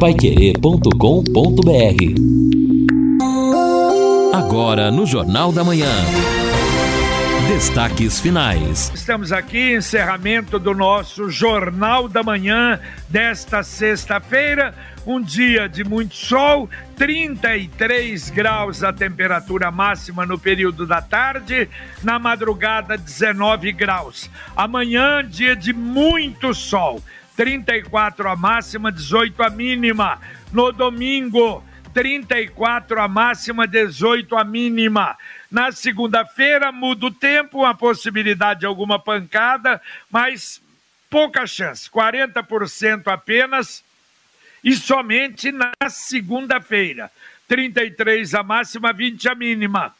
paiquerê.com.br Agora no Jornal da Manhã. Destaques finais. Estamos aqui, encerramento do nosso Jornal da Manhã desta sexta-feira. Um dia de muito sol, 33 graus a temperatura máxima no período da tarde, na madrugada 19 graus. Amanhã, dia de muito sol, 34 a máxima, 18 a mínima. No domingo, 34 a máxima, 18 a mínima. Na segunda-feira muda o tempo, a possibilidade de alguma pancada, mas pouca chance, 40% apenas, e somente na segunda-feira. 33 a máxima, 20 a mínima.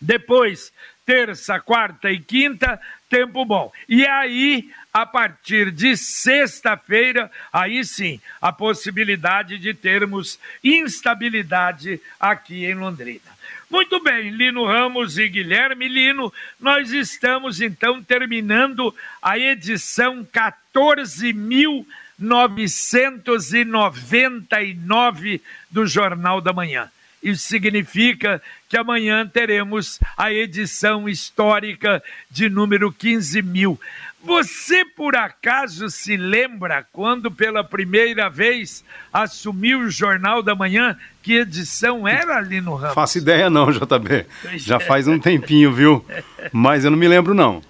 Depois, terça, quarta e quinta, tempo bom. E aí, a partir de sexta-feira, aí sim, a possibilidade de termos instabilidade aqui em Londrina. Muito bem, Lino Ramos e Guilherme Lino, nós estamos então terminando a edição 14.999 do Jornal da Manhã. Isso significa que amanhã teremos a edição histórica de número 15 mil. Você por acaso se lembra quando pela primeira vez assumiu o Jornal da Manhã? Que edição era ali no Ramos? Faço ideia não, JB. Já faz um tempinho, viu? Mas eu não me lembro não.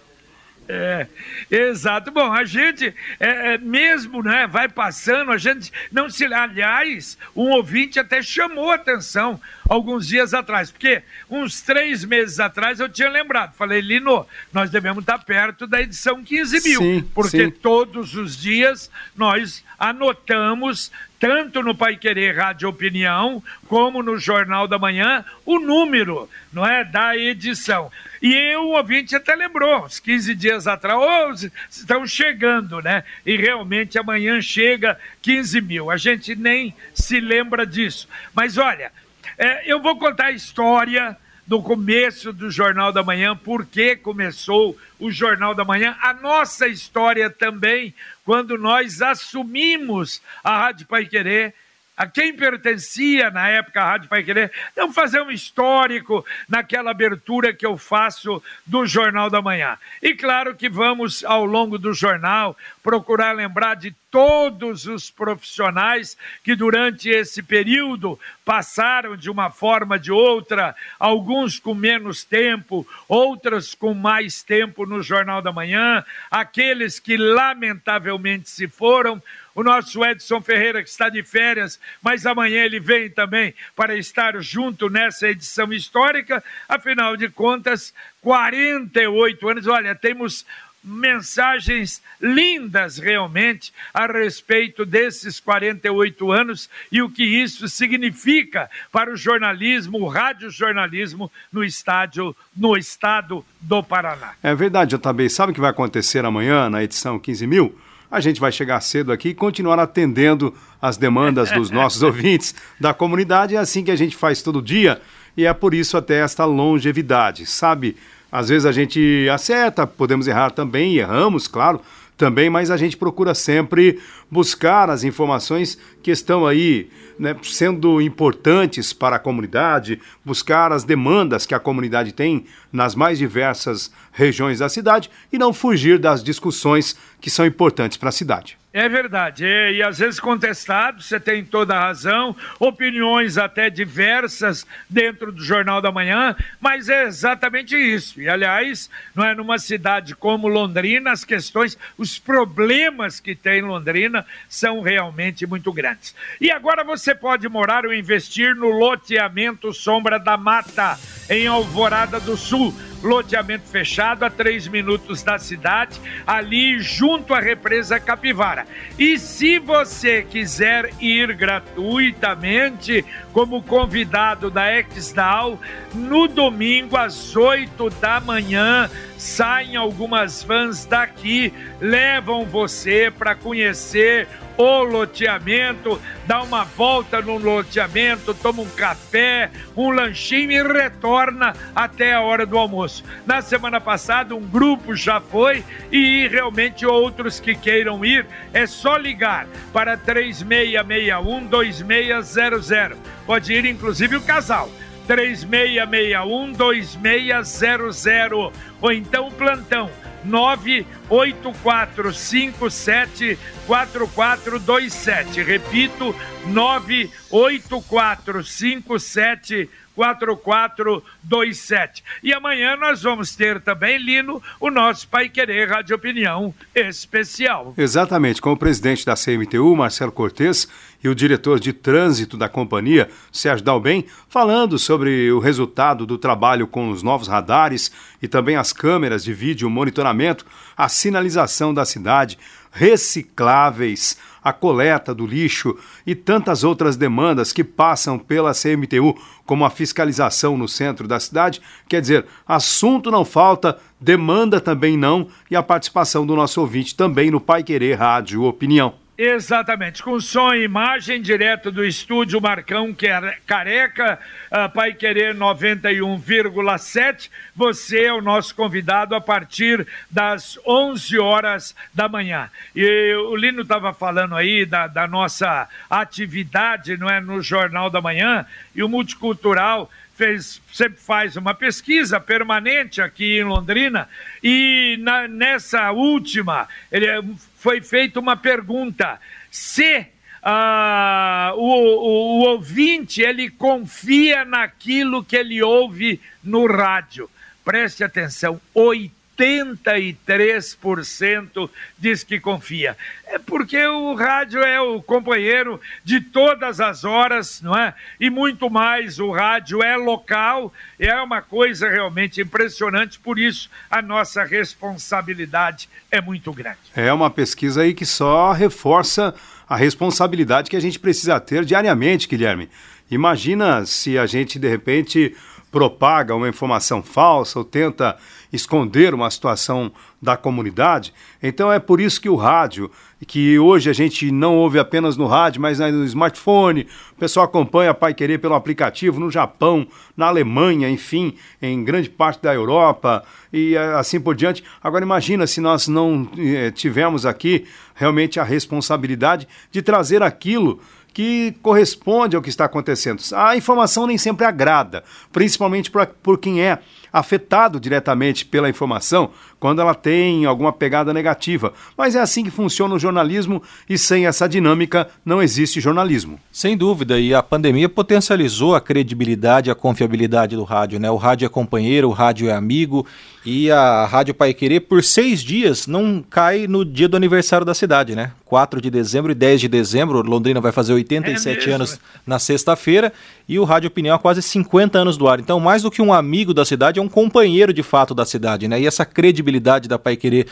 É, exato. Bom, a gente, é, é, mesmo, né, vai passando, a gente não se. Aliás, um ouvinte até chamou atenção alguns dias atrás, porque uns três meses atrás eu tinha lembrado. Falei, Lino, nós devemos estar perto da edição 15 mil, sim, porque sim. todos os dias nós anotamos tanto no Pai Querer Rádio Opinião, como no Jornal da Manhã, o número, não é, da edição. E o ouvinte até lembrou, uns 15 dias atrás, oh, estão chegando, né? E realmente amanhã chega 15 mil. A gente nem se lembra disso. Mas olha, é, eu vou contar a história do começo do Jornal da Manhã, por que começou o Jornal da Manhã, a nossa história também, quando nós assumimos a Rádio Pai Querer, a quem pertencia na época a Rádio Pai Querer. Então, fazer um histórico naquela abertura que eu faço do Jornal da Manhã. E claro que vamos, ao longo do jornal, procurar lembrar de todos os profissionais que durante esse período passaram de uma forma ou de outra, alguns com menos tempo, outras com mais tempo no Jornal da Manhã, aqueles que lamentavelmente se foram, o nosso Edson Ferreira, que está de férias, mas amanhã ele vem também para estar junto nessa edição histórica. Afinal de contas, 48 anos. Olha, temos mensagens lindas realmente a respeito desses 48 anos e o que isso significa para o jornalismo, o radiojornalismo no estádio, no estado do Paraná. É verdade, JB. Sabe o que vai acontecer amanhã na edição 15 mil? a gente vai chegar cedo aqui e continuar atendendo as demandas dos nossos ouvintes da comunidade. É assim que a gente faz todo dia e é por isso até esta longevidade, sabe? Às vezes a gente acerta, podemos errar também, erramos, claro, também, mas a gente procura sempre buscar as informações que estão aí né, sendo importantes para a comunidade, buscar as demandas que a comunidade tem nas mais diversas regiões da cidade e não fugir das discussões que são importantes para a cidade. É verdade, e, e, às vezes contestado, você tem toda a razão, opiniões até diversas dentro do Jornal da Manhã, mas é exatamente isso. E aliás, não é numa cidade como Londrina, as questões, os problemas que tem Londrina são realmente muito grandes. E agora você pode morar ou investir no loteamento Sombra da Mata, em Alvorada do Sul loteamento fechado a três minutos da cidade, ali junto à represa Capivara. E se você quiser ir gratuitamente como convidado da Exdal, no domingo às oito da manhã, saem algumas vans daqui, levam você para conhecer o loteamento, dá uma volta no loteamento, toma um café, um lanchinho e retorna até a hora do almoço. Na semana passada, um grupo já foi e realmente outros que queiram ir, é só ligar para 3661 2600. Pode ir inclusive o casal. 3661 2600 ou então o plantão 984574427. Repito, 98457 4427. E amanhã nós vamos ter também, Lino, o nosso Pai Querer Rádio Opinião especial. Exatamente, com o presidente da CMTU, Marcelo Cortes, e o diretor de trânsito da companhia, Sérgio Dalben, falando sobre o resultado do trabalho com os novos radares e também as câmeras de vídeo monitoramento, a sinalização da cidade, recicláveis, a coleta do lixo e tantas outras demandas que passam pela CMTU, como a fiscalização no centro da cidade. Quer dizer, assunto não falta, demanda também não, e a participação do nosso ouvinte também no Pai Querer Rádio Opinião. Exatamente, com som e imagem direto do estúdio Marcão Careca, uh, Pai Querer 91,7. Você é o nosso convidado a partir das 11 horas da manhã. E o Lino estava falando aí da, da nossa atividade, não é, no Jornal da Manhã, e o Multicultural fez, sempre faz uma pesquisa permanente aqui em Londrina e na, nessa última ele, foi feita uma pergunta se uh, o, o, o ouvinte ele confia naquilo que ele ouve no rádio. Preste atenção, 80 83% diz que confia. É porque o rádio é o companheiro de todas as horas, não é? E muito mais, o rádio é local, é uma coisa realmente impressionante, por isso a nossa responsabilidade é muito grande. É uma pesquisa aí que só reforça a responsabilidade que a gente precisa ter diariamente, Guilherme. Imagina se a gente de repente propaga uma informação falsa ou tenta esconder uma situação da comunidade. Então é por isso que o rádio, que hoje a gente não ouve apenas no rádio, mas no smartphone, o pessoal acompanha Pai Querer pelo aplicativo no Japão, na Alemanha, enfim, em grande parte da Europa e assim por diante. Agora imagina se nós não eh, tivermos aqui realmente a responsabilidade de trazer aquilo que corresponde ao que está acontecendo. A informação nem sempre agrada, principalmente por quem é afetado diretamente pela informação quando ela tem alguma pegada negativa. Mas é assim que funciona o jornalismo e sem essa dinâmica não existe jornalismo. Sem dúvida, e a pandemia potencializou a credibilidade e a confiabilidade do rádio. Né? O rádio é companheiro, o rádio é amigo e a Rádio Pai Querer, por seis dias, não cai no dia do aniversário da cidade, né? 4 de dezembro e 10 de dezembro, Londrina vai fazer 87 é anos na sexta-feira e o Rádio Opinião há quase 50 anos do ar. Então, mais do que um amigo da cidade, é um companheiro de fato da cidade, né? E essa credibilidade da Pai Querer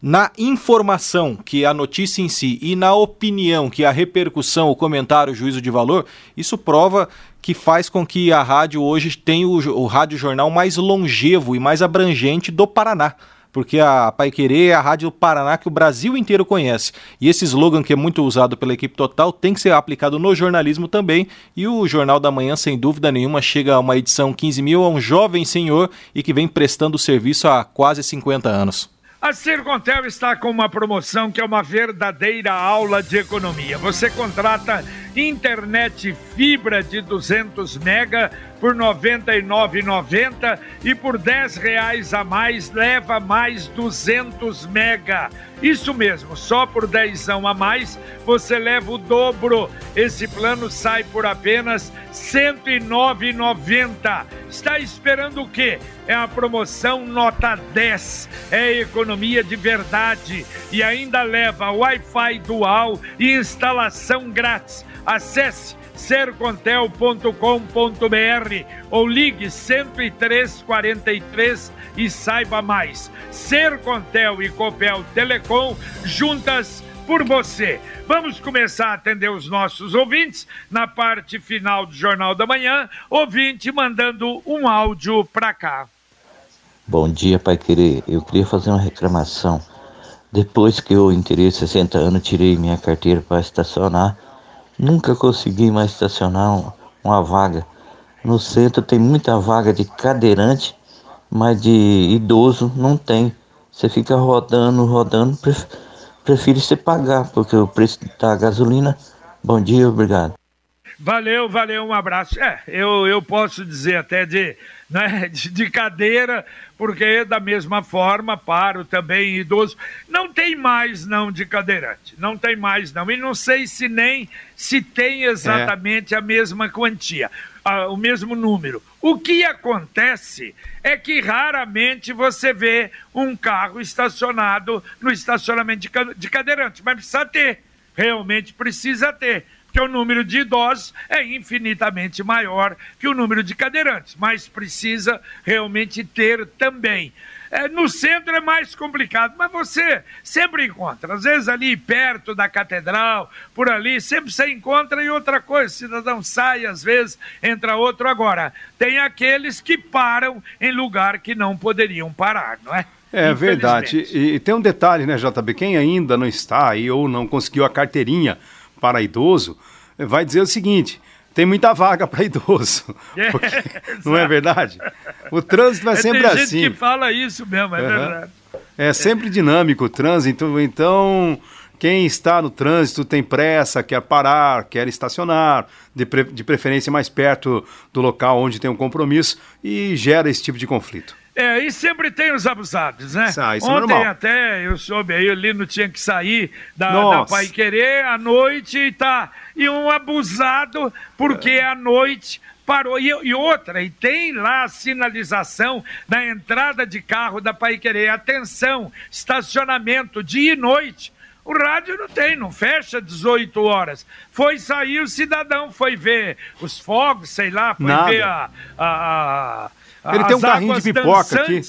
na informação, que a notícia em si, e na opinião, que a repercussão, o comentário, o juízo de valor, isso prova que faz com que a rádio hoje tenha o, o rádio jornal mais longevo e mais abrangente do Paraná porque a Pai Querer é a rádio Paraná que o Brasil inteiro conhece. E esse slogan que é muito usado pela equipe total tem que ser aplicado no jornalismo também. E o Jornal da Manhã, sem dúvida nenhuma, chega a uma edição 15 mil a um jovem senhor e que vem prestando serviço há quase 50 anos. A Sercontel está com uma promoção que é uma verdadeira aula de economia. Você contrata internet fibra de 200 mega por R$ 99,90 e por R$ reais a mais leva mais 200 mega. Isso mesmo, só por 10 a mais você leva o dobro. Esse plano sai por apenas R$ 109,90. Está esperando o quê? É a promoção nota 10. É economia de verdade e ainda leva Wi-Fi dual e instalação grátis. Acesse sercontel.com.br ou ligue 10343 e saiba mais. Sercontel e Copel Telecom juntas por você. Vamos começar a atender os nossos ouvintes na parte final do Jornal da Manhã. Ouvinte mandando um áudio para cá. Bom dia, Pai Querer. Eu queria fazer uma reclamação Depois que eu inteirei 60 anos, tirei minha carteira para estacionar. Nunca consegui mais estacionar uma vaga. No centro tem muita vaga de cadeirante, mas de idoso não tem. Você fica rodando, rodando, prefiro você pagar, porque o preço da gasolina. Bom dia, obrigado. Valeu, valeu, um abraço. É, eu, eu posso dizer até de, né, de, de cadeira, porque da mesma forma, paro também idoso. Não tem mais não de cadeirante, não tem mais não. E não sei se nem se tem exatamente é. a mesma quantia, a, o mesmo número. O que acontece é que raramente você vê um carro estacionado no estacionamento de, de cadeirante, mas precisa ter, realmente precisa ter porque o número de idosos é infinitamente maior que o número de cadeirantes, mas precisa realmente ter também. É, no centro é mais complicado, mas você sempre encontra. Às vezes ali perto da catedral, por ali, sempre você encontra e outra coisa. O cidadão sai, às vezes entra outro. Agora, tem aqueles que param em lugar que não poderiam parar, não é? É verdade. E, e, tem um detalhe, né, JB? Quem ainda não está aí ou não conseguiu a carteirinha para idoso, vai dizer o seguinte: tem muita vaga para idoso. É, porque, não é verdade? O trânsito é, é sempre tem assim. Tem gente que fala isso mesmo, é uhum. verdade. É sempre dinâmico o trânsito, então quem está no trânsito tem pressa, quer parar, quer estacionar, de, pre de preferência mais perto do local onde tem um compromisso e gera esse tipo de conflito. É, e sempre tem os abusados, né? Ah, isso é Ontem é até eu soube aí, o Lino tinha que sair da, da Pai Querer à noite e tá. E um abusado, porque à noite parou. E, e, outra, e tem lá a sinalização na entrada de carro da Pai Querer. Atenção, estacionamento dia e noite. O rádio não tem, não fecha 18 horas. Foi sair, o cidadão foi ver os fogos, sei lá, foi Nada. ver a, a, a ele tem um carrinho de pipoca aqui.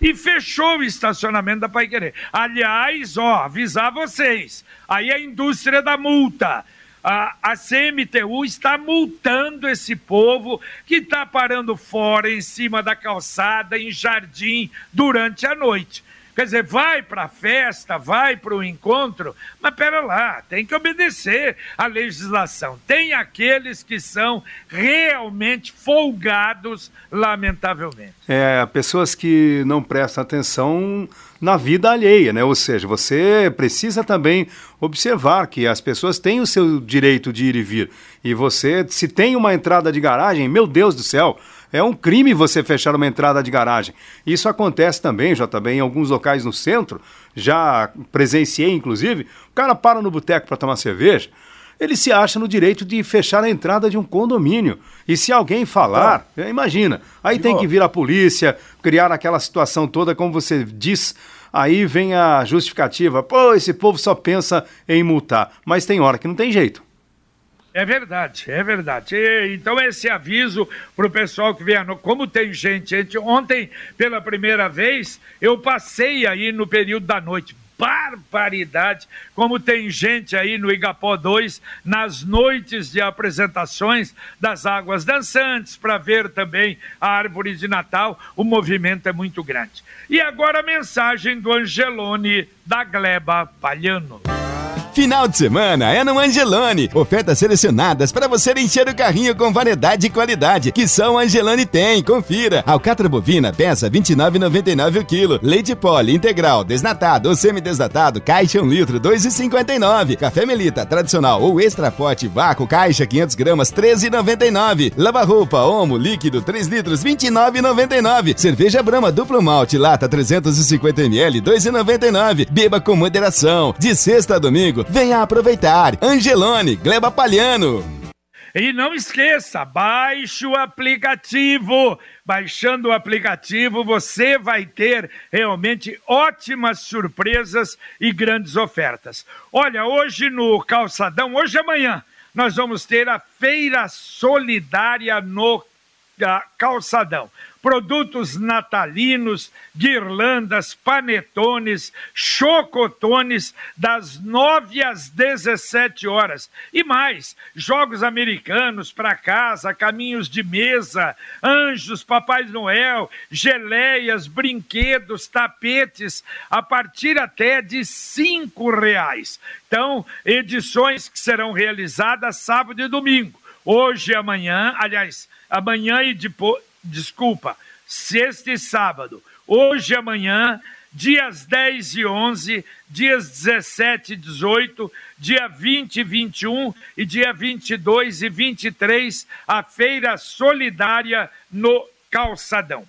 E fechou o estacionamento da Pai Querer. Aliás, ó, avisar vocês. Aí a indústria da multa. A, a CMTU está multando esse povo que está parando fora, em cima da calçada, em jardim, durante a noite. Quer dizer, vai para a festa, vai para o encontro, mas pera lá, tem que obedecer à legislação. Tem aqueles que são realmente folgados, lamentavelmente. É, pessoas que não prestam atenção na vida alheia, né? Ou seja, você precisa também observar que as pessoas têm o seu direito de ir e vir. E você, se tem uma entrada de garagem, meu Deus do céu, é um crime você fechar uma entrada de garagem. Isso acontece também, JB, em alguns locais no centro. Já presenciei, inclusive. O cara para no boteco para tomar cerveja. Ele se acha no direito de fechar a entrada de um condomínio. E se alguém falar, oh. imagina, aí tem que vir a polícia, criar aquela situação toda, como você diz, aí vem a justificativa. Pô, esse povo só pensa em multar. Mas tem hora que não tem jeito. É verdade, é verdade. E, então, esse aviso para o pessoal que vem. Como tem gente, gente, ontem, pela primeira vez, eu passei aí no período da noite. Barbaridade! Como tem gente aí no Igapó 2, nas noites de apresentações das águas dançantes, para ver também a árvore de Natal, o movimento é muito grande. E agora a mensagem do Angelone da Gleba Palhano. Final de semana é no Angelone. Ofertas selecionadas para você encher o carrinho com variedade e qualidade que só o Angelone tem. Confira. Alcatra bovina peça 29,99 o quilo. Leite pole integral, desnatado ou semidesnatado, caixa 1 litro 2,59. Café Melita tradicional ou extra forte vácuo, caixa 500 gramas 13,99. Lava roupa Omo líquido 3 litros 29,99. Cerveja Brama duplo malte lata 350 ml 2,99. Beba com moderação. De sexta a domingo Venha aproveitar. Angelone, Gleba Palhano. E não esqueça, baixe o aplicativo. Baixando o aplicativo, você vai ter realmente ótimas surpresas e grandes ofertas. Olha, hoje no Calçadão, hoje e amanhã, nós vamos ter a Feira Solidária no Calçadão. Produtos natalinos, guirlandas, panetones, chocotones, das 9 às 17 horas. E mais, jogos americanos para casa, caminhos de mesa, anjos, Papai Noel, geleias, brinquedos, tapetes, a partir até de cinco reais. Então, edições que serão realizadas sábado e domingo. Hoje e amanhã, aliás, amanhã e depois desculpa, sexta e sábado, hoje e amanhã, dias 10 e 11, dias 17 e 18, dia 20 e 21 e dia 22 e 23, a Feira Solidária no Calçadão.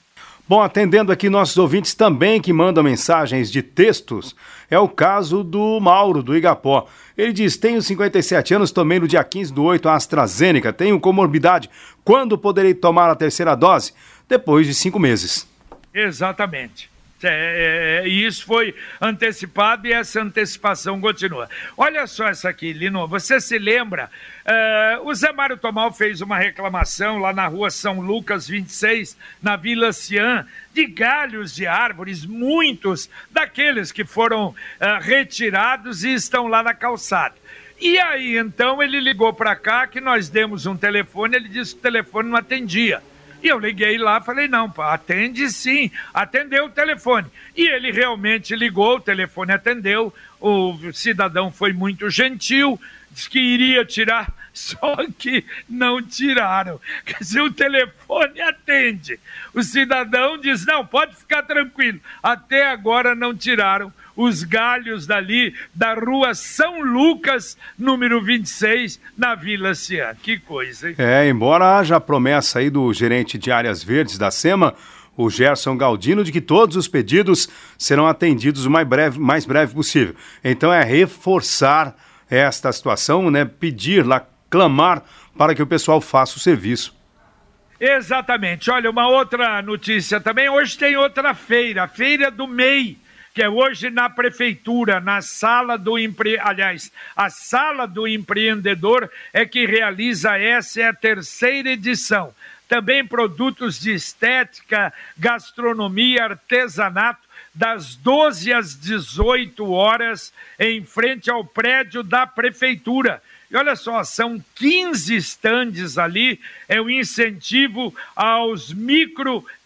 Bom, atendendo aqui nossos ouvintes também que mandam mensagens de textos, é o caso do Mauro, do Igapó. Ele diz: Tenho 57 anos, tomei no dia 15 do 8 a AstraZeneca, tenho comorbidade. Quando poderei tomar a terceira dose? Depois de cinco meses. Exatamente. É, é, é, e isso foi antecipado e essa antecipação continua. Olha só essa aqui, Lino. Você se lembra? Uh, o Zé Mário Tomal fez uma reclamação lá na rua São Lucas 26, na Vila Cian, de galhos de árvores, muitos daqueles que foram uh, retirados e estão lá na calçada. E aí, então, ele ligou para cá, que nós demos um telefone, ele disse que o telefone não atendia. E eu liguei lá, falei, não, atende sim, atendeu o telefone. E ele realmente ligou, o telefone atendeu, o cidadão foi muito gentil, disse que iria tirar, só que não tiraram. Quer dizer, o telefone atende. O cidadão diz, não, pode ficar tranquilo, até agora não tiraram os galhos dali da rua São Lucas, número 26, na Vila Cian. Que coisa, hein? É, embora haja a promessa aí do gerente de áreas verdes da SEMA, o Gerson Galdino, de que todos os pedidos serão atendidos o mais breve, mais breve possível. Então é reforçar esta situação, né? Pedir lá, clamar para que o pessoal faça o serviço. Exatamente. Olha, uma outra notícia também. Hoje tem outra feira, a Feira do MEI que é hoje na prefeitura, na sala do empre... aliás, a sala do empreendedor é que realiza essa é a terceira edição. Também produtos de estética, gastronomia, artesanato das 12 às 18 horas em frente ao prédio da prefeitura. E olha só, são 15 estandes ali, é o um incentivo aos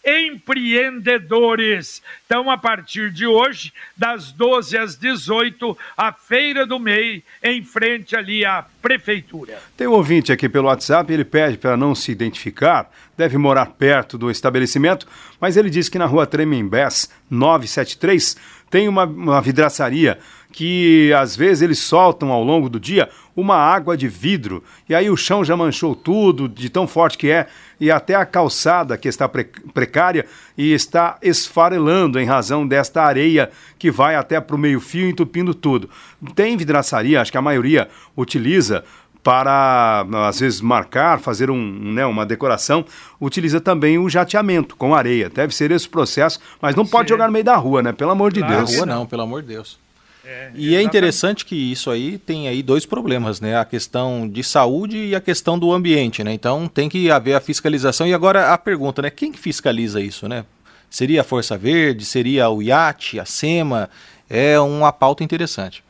microempreendedores. Então, a partir de hoje, das 12 às 18, a Feira do MEI, em frente ali à Prefeitura. Tem um ouvinte aqui pelo WhatsApp, ele pede para não se identificar, deve morar perto do estabelecimento, mas ele diz que na rua Tremembés, 973, tem uma, uma vidraçaria que às vezes eles soltam ao longo do dia uma água de vidro e aí o chão já manchou tudo de tão forte que é e até a calçada que está precária e está esfarelando em razão desta areia que vai até para o meio-fio entupindo tudo. Tem vidraçaria, acho que a maioria utiliza para, às vezes, marcar, fazer um, né, uma decoração, utiliza também o jateamento com areia. Deve ser esse o processo, mas não pode Sim. jogar no meio da rua, né? Pelo amor de claro Deus. Na rua não, pelo amor de Deus. É, e é interessante que isso aí tem aí dois problemas, né? A questão de saúde e a questão do ambiente, né? Então tem que haver a fiscalização. E agora a pergunta, né? Quem que fiscaliza isso, né? Seria a Força Verde? Seria o IAT, a SEMA? É uma pauta interessante.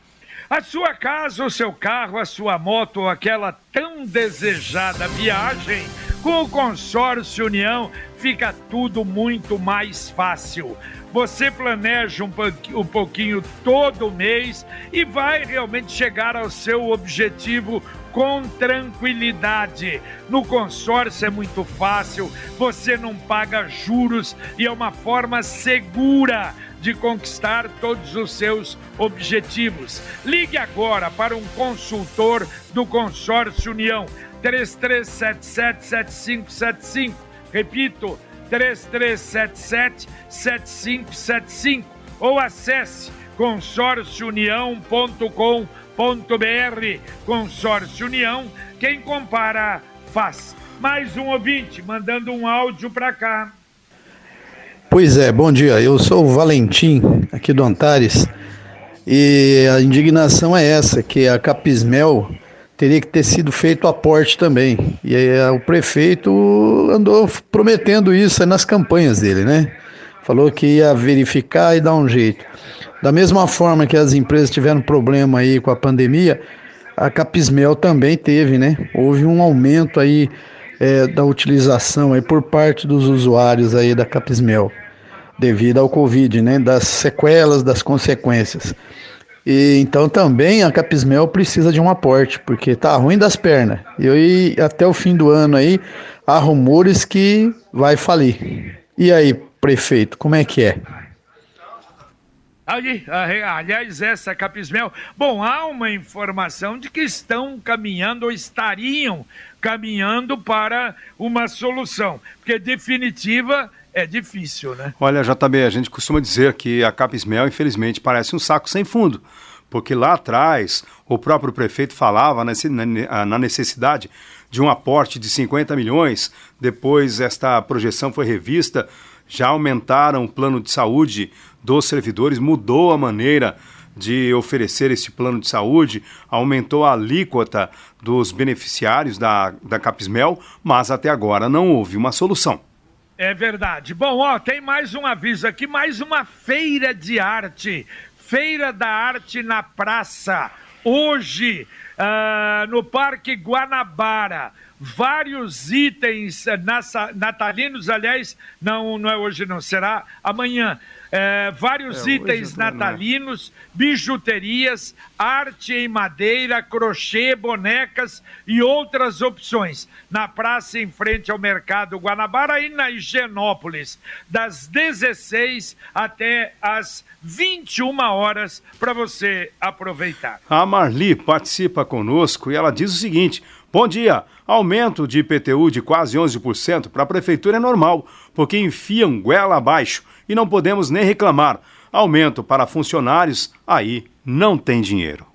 A sua casa, o seu carro, a sua moto ou aquela tão desejada viagem, com o consórcio União fica tudo muito mais fácil. Você planeja um, um pouquinho todo mês e vai realmente chegar ao seu objetivo com tranquilidade. No consórcio é muito fácil, você não paga juros e é uma forma segura de conquistar todos os seus objetivos. Ligue agora para um consultor do Consórcio União 3377 7575. Repito, 3377-7575 ou acesse consórciounião.com.br. Consórcio União, quem compara faz. Mais um ouvinte mandando um áudio para cá. Pois é, bom dia. Eu sou o Valentim, aqui do Antares. E a indignação é essa, que a Capismel teria que ter sido feito aporte também. E aí, o prefeito andou prometendo isso nas campanhas dele, né? Falou que ia verificar e dar um jeito. Da mesma forma que as empresas tiveram problema aí com a pandemia, a Capismel também teve, né? Houve um aumento aí é, da utilização aí por parte dos usuários aí da Capismel devido ao Covid, né? Das sequelas, das consequências. E então também a Capismel precisa de um aporte, porque tá ruim das pernas. E até o fim do ano aí há rumores que vai falir. E aí, prefeito, como é que é? Ali, aliás, essa Capismel. Bom, há uma informação de que estão caminhando ou estariam caminhando para uma solução, porque definitiva é difícil, né? Olha, JB, a gente costuma dizer que a Capismel, infelizmente, parece um saco sem fundo, porque lá atrás o próprio prefeito falava na necessidade de um aporte de 50 milhões, depois esta projeção foi revista, já aumentaram o plano de saúde dos servidores, mudou a maneira de oferecer esse plano de saúde, aumentou a alíquota dos beneficiários da, da Capismel, mas até agora não houve uma solução. É verdade. Bom, ó, tem mais um aviso aqui, mais uma feira de arte. Feira da Arte na Praça. Hoje, uh, no Parque Guanabara vários itens natalinos, aliás, não, não é hoje não, será amanhã. É, vários é, itens natalinos, bijuterias, arte em madeira, crochê, bonecas e outras opções. Na praça em frente ao Mercado Guanabara e na Higienópolis, das 16 até as 21 horas para você aproveitar. A Marli participa conosco e ela diz o seguinte: Bom dia. Aumento de IPTU de quase 11% para a prefeitura é normal, porque enfiam goela abaixo e não podemos nem reclamar. Aumento para funcionários, aí não tem dinheiro.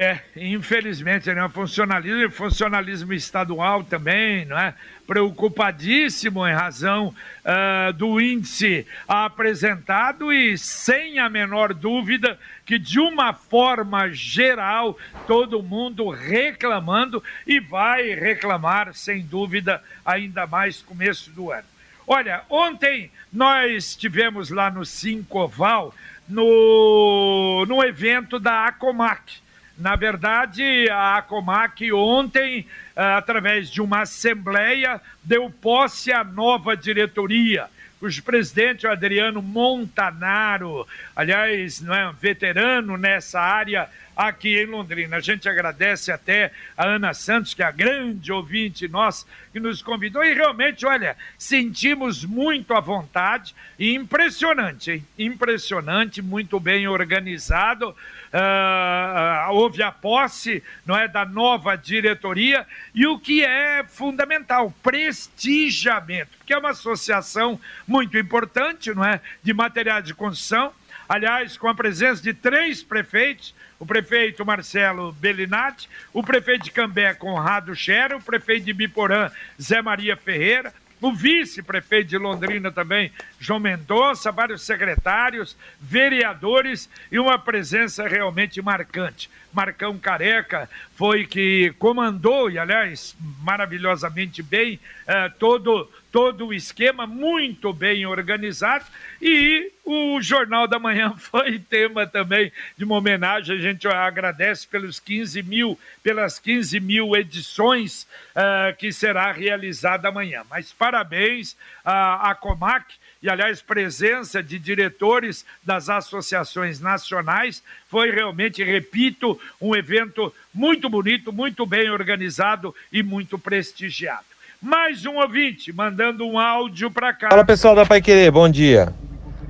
É, infelizmente, né? Funcionalismo, funcionalismo estadual também, não é? Preocupadíssimo em razão uh, do índice apresentado e sem a menor dúvida que, de uma forma geral, todo mundo reclamando e vai reclamar, sem dúvida, ainda mais começo do ano. Olha, ontem nós tivemos lá no Cinco Oval, no, no evento da Acomac. Na verdade, a Comac ontem, eh, através de uma assembleia, deu posse à nova diretoria cujo presidente o Adriano Montanaro, aliás, não é um veterano nessa área aqui em Londrina. A gente agradece até a Ana Santos, que é a grande ouvinte nossa, que nos convidou. E realmente, olha, sentimos muito à vontade e impressionante, hein? Impressionante, muito bem organizado. Uh, houve a posse não é, da nova diretoria e o que é fundamental, prestigiamento, porque é uma associação muito importante não é, de materiais de construção, aliás, com a presença de três prefeitos, o prefeito Marcelo Bellinati, o prefeito de Cambé, Conrado Xera, o prefeito de Biporã, Zé Maria Ferreira, o vice-prefeito de Londrina também, João Mendonça, vários secretários, vereadores e uma presença realmente marcante. Marcão Careca foi que comandou, e aliás, maravilhosamente bem, eh, todo todo o esquema muito bem organizado e o Jornal da Manhã foi tema também de uma homenagem. A gente agradece pelos 15 mil, pelas 15 mil edições uh, que será realizada amanhã. Mas parabéns à, à Comac e, aliás, presença de diretores das associações nacionais. Foi realmente, repito, um evento muito bonito, muito bem organizado e muito prestigiado. Mais um ouvinte mandando um áudio para cá. Fala pessoal da Pai Querer, bom dia.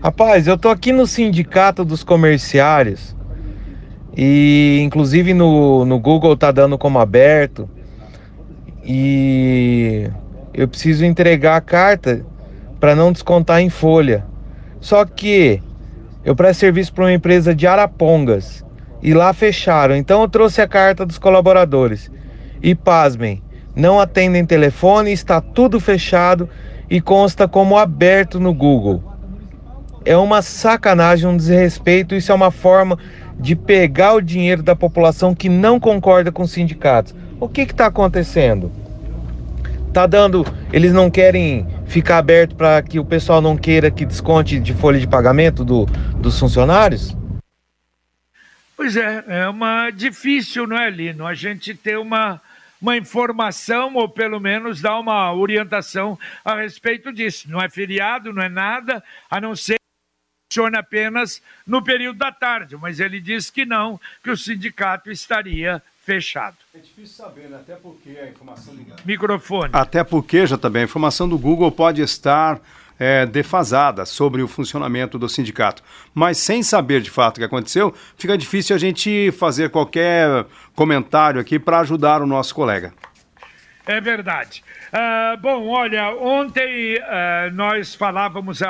Rapaz, eu tô aqui no sindicato dos comerciários e inclusive no, no Google tá dando como aberto e eu preciso entregar a carta para não descontar em folha. Só que eu presto serviço para uma empresa de Arapongas e lá fecharam. Então eu trouxe a carta dos colaboradores. E pasmem, não atendem telefone, está tudo fechado e consta como aberto no Google. É uma sacanagem, um desrespeito, isso é uma forma de pegar o dinheiro da população que não concorda com os sindicatos. O que está acontecendo? Tá dando. Eles não querem ficar aberto para que o pessoal não queira que desconte de folha de pagamento do, dos funcionários? Pois é, é uma difícil, não é, Lino? A gente ter uma, uma informação ou pelo menos dar uma orientação a respeito disso. Não é feriado, não é nada, a não ser que funcione apenas no período da tarde, mas ele disse que não, que o sindicato estaria fechado. É difícil saber, né? Até porque a informação do Microfone. Até porque, já também, a informação do Google pode estar é, defasada sobre o funcionamento do sindicato. Mas sem saber de fato o que aconteceu, fica difícil a gente fazer qualquer comentário aqui para ajudar o nosso colega. É verdade. Uh, bom, olha, ontem uh, nós falávamos, uh,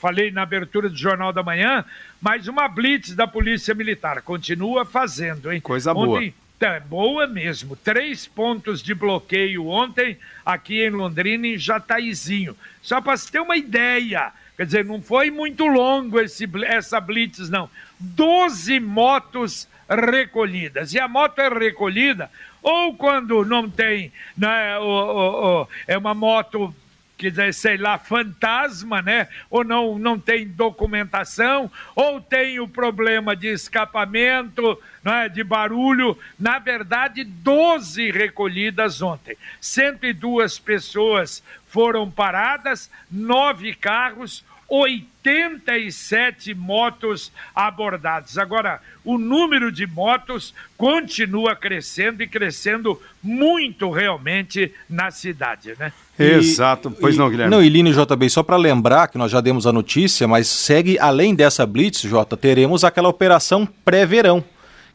falei na abertura do Jornal da Manhã, mas uma blitz da Polícia Militar continua fazendo, hein? Coisa boa. Ontem, é, boa mesmo. Três pontos de bloqueio ontem aqui em Londrina em Jataizinho. Só para você ter uma ideia, quer dizer, não foi muito longo esse, essa blitz, não. Doze motos recolhidas. E a moto é recolhida ou quando não tem, né, o, o, o, é uma moto quer dizer, sei lá, fantasma, né? Ou não, não tem documentação, ou tem o problema de escapamento, é? de barulho. Na verdade, 12 recolhidas ontem. 102 pessoas foram paradas, nove carros, 87 motos abordadas. Agora, o número de motos continua crescendo e crescendo muito realmente na cidade, né? Exato, pois e, não, Guilherme. Não, e Lino JB, só para lembrar que nós já demos a notícia, mas segue além dessa blitz, Jota, teremos aquela operação pré-verão,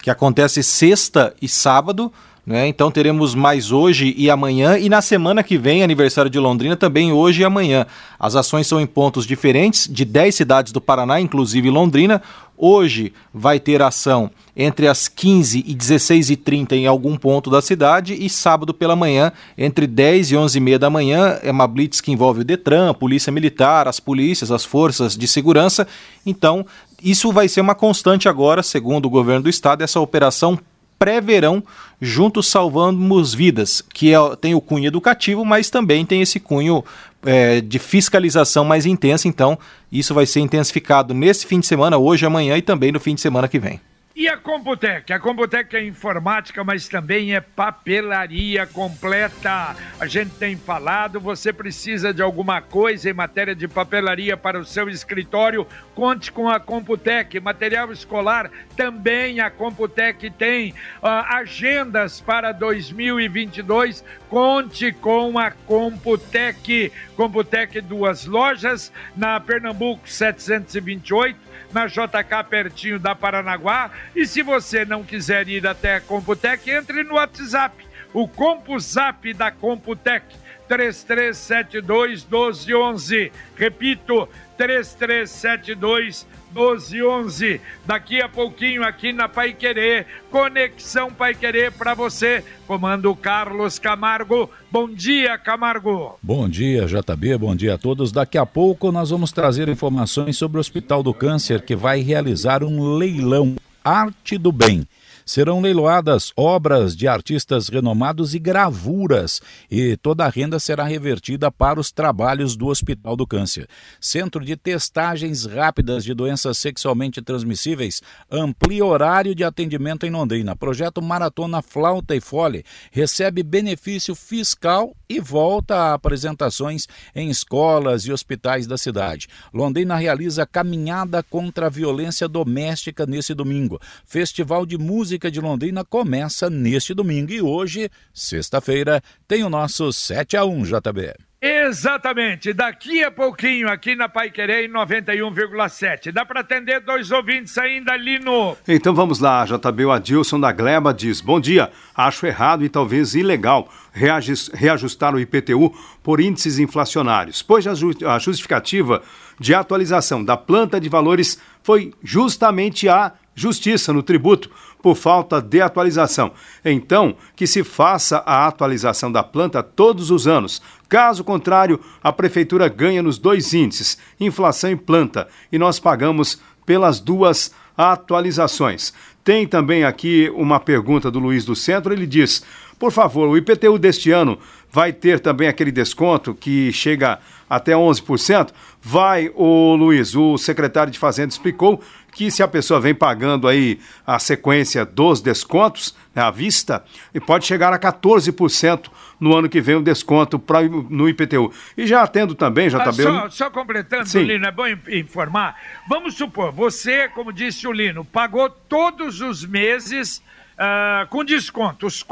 que acontece sexta e sábado, né? Então teremos mais hoje e amanhã, e na semana que vem, aniversário de Londrina, também hoje e amanhã. As ações são em pontos diferentes, de 10 cidades do Paraná, inclusive Londrina. Hoje vai ter ação entre as 15 e 16 e 30 em algum ponto da cidade e sábado pela manhã, entre 10 e 11 e meia da manhã, é uma blitz que envolve o Detran, a Polícia Militar, as polícias, as forças de segurança. Então, isso vai ser uma constante agora, segundo o governo do estado, essa operação pré-verão, juntos salvamos vidas, que é, tem o cunho educativo, mas também tem esse cunho é, de fiscalização mais intensa. Então, isso vai ser intensificado nesse fim de semana, hoje, amanhã e também no fim de semana que vem. E a Computec? A Computec é informática, mas também é papelaria completa. A gente tem falado, você precisa de alguma coisa em matéria de papelaria para o seu escritório, conte com a Computec. Material escolar também a Computec tem. Uh, agendas para 2022, conte com a Computec. Computec duas lojas, na Pernambuco 728 na JK pertinho da Paranaguá. E se você não quiser ir até a Computec, entre no WhatsApp, o CompuZap da Computec. 3372 1211. Repito, 3372 1211. Daqui a pouquinho aqui na Pai Querer, Conexão Pai Querer para você. Comando Carlos Camargo. Bom dia, Camargo. Bom dia, JB. Bom dia a todos. Daqui a pouco nós vamos trazer informações sobre o Hospital do Câncer que vai realizar um leilão Arte do Bem serão leiloadas obras de artistas renomados e gravuras, e toda a renda será revertida para os trabalhos do Hospital do Câncer. Centro de Testagens Rápidas de Doenças Sexualmente Transmissíveis amplia horário de atendimento em Londrina. Projeto Maratona Flauta e Fole recebe benefício fiscal e volta a apresentações em escolas e hospitais da cidade. Londrina realiza caminhada contra a violência doméstica nesse domingo. Festival de Música de Londrina começa neste domingo e hoje, sexta-feira, tem o nosso 7 a 1 JB. Exatamente, daqui a pouquinho aqui na Pai Querer 91,7. Dá para atender dois ouvintes ainda ali no. Então vamos lá, JB o Adilson da Gleba diz: Bom dia, acho errado e talvez ilegal reajustar o IPTU por índices inflacionários, pois a justificativa de atualização da planta de valores foi justamente a justiça no tributo por falta de atualização. Então, que se faça a atualização da planta todos os anos. Caso contrário, a prefeitura ganha nos dois índices, inflação e planta, e nós pagamos pelas duas atualizações. Tem também aqui uma pergunta do Luiz do Centro, ele diz: por favor, o IPTU deste ano vai ter também aquele desconto que chega até 11%? Vai, o Luiz, o secretário de Fazenda explicou que se a pessoa vem pagando aí a sequência dos descontos né, à vista, e pode chegar a 14% no ano que vem o desconto pra, no IPTU. E já atendo também, já tá bem. só, só completando, Sim. Lino, é bom in- informar. Vamos supor, você, como disse o Lino, pagou todos os meses ah, com desconto, os,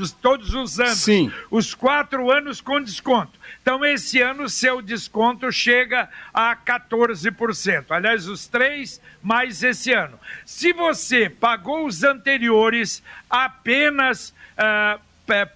os- todos os anos. Sim. Os quatro anos com desconto. Então, esse ano, seu desconto chega a 14%. Aliás, os três mais esse ano. Se você pagou os anteriores apenas. é,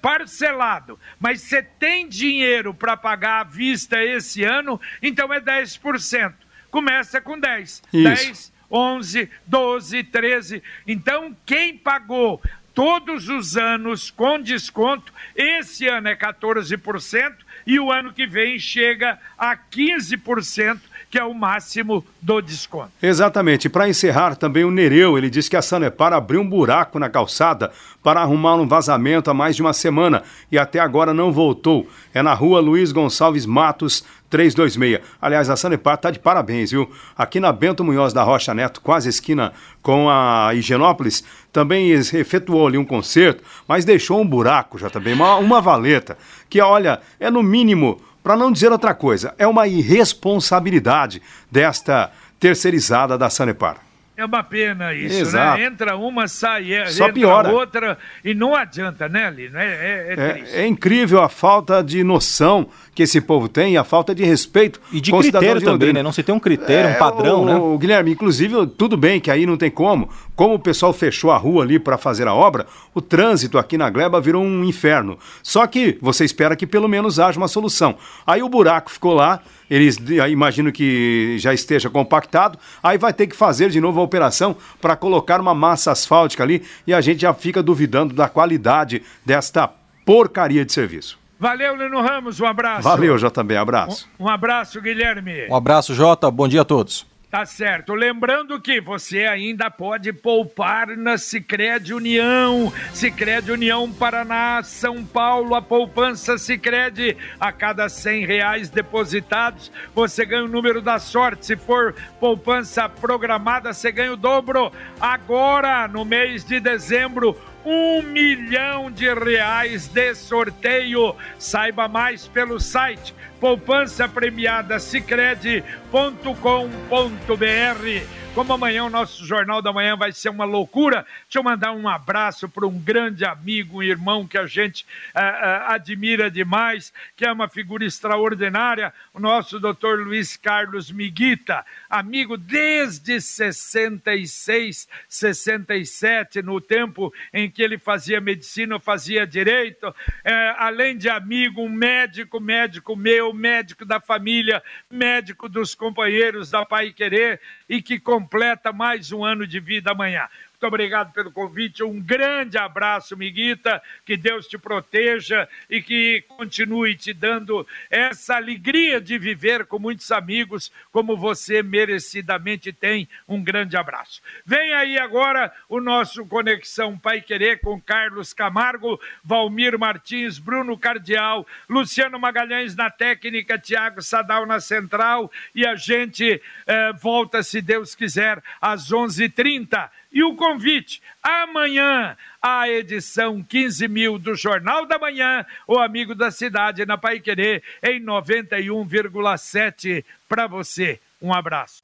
parcelado, mas você tem dinheiro para pagar à vista esse ano, então é 10%. Começa com 10. Isso. 10, 11, 12, 13. Então, quem pagou todos os anos com desconto, esse ano é 14% e o ano que vem chega a 15%, que é o máximo do desconto. Exatamente. Para encerrar, também o Nereu, ele disse que a Sanepar abriu um buraco na calçada para arrumar um vazamento há mais de uma semana e até agora não voltou. É na rua Luiz Gonçalves Matos, 326. Aliás, a Sanepar está de parabéns, viu? Aqui na Bento Munhoz da Rocha Neto, quase esquina com a Higienópolis, também efetuou ali um concerto, mas deixou um buraco já também, uma, uma valeta, que olha, é no mínimo para não dizer outra coisa, é uma irresponsabilidade desta terceirizada da Sanepar. É uma pena isso, Exato. né? Entra uma, sai, é- Só entra piora. outra e não adianta, né, Lino? É, é, é triste. É, é incrível a falta de noção que esse povo tem e a falta de respeito. E de critério de também, né? Não se tem um critério, um É, padrão, o, né? o Guilherme, inclusive, tudo bem que aí não tem como. Como o pessoal fechou a rua ali para fazer a obra, o trânsito aqui na Gleba virou um inferno. Só que você espera que pelo menos haja uma solução. Aí o buraco ficou lá, eles imagino que já esteja compactado, aí vai ter que fazer de novo a operação para colocar uma massa asfáltica ali e a gente já fica duvidando da qualidade desta porcaria de serviço. Valeu, Lino Ramos, um abraço. Valeu, JB, abraço. Um abraço, Guilherme. Um abraço, Jota. Bom dia a todos. Tá certo. Lembrando que você ainda pode poupar na Sicredi União. Sicredi União Paraná, São Paulo, a poupança Sicredi. A cada 100 reais depositados, você ganha o número da sorte. Se for poupança programada, você ganha o dobro. Agora, no mês de dezembro, um milhão de reais de sorteio. Saiba mais pelo site poupança premiada cicred.com.br. Como amanhã o nosso Jornal da Manhã vai ser uma loucura, deixa eu mandar um abraço para um grande amigo, um irmão que a gente ah, ah, admira demais, que é uma figura extraordinária, o nosso doutor Luiz Carlos Miguita, amigo desde 66, 67, no tempo em que ele fazia medicina, fazia direito, Eh, além de amigo, um médico, médico meu, médico da família, médico dos companheiros da Pai Querer e que completa mais um ano de vida amanhã. Muito obrigado pelo convite, um grande abraço, Miguita, que Deus te proteja e que continue te dando essa alegria de viver com muitos amigos, como você merecidamente tem. Um grande abraço. Vem aí agora o nosso Conexão Pai Querer com Carlos Camargo, Valmir Martins, Bruno Cardial, Luciano Magalhães na técnica, Tiago Sadal na central e a gente eh, volta, se Deus quiser, às 11h30. E o convite, amanhã, a edição 15 mil do Jornal da Manhã, o Amigo da Cidade na Pai Querer, em 91,7 para você. Um abraço.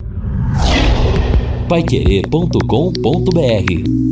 Paiquerê.com.br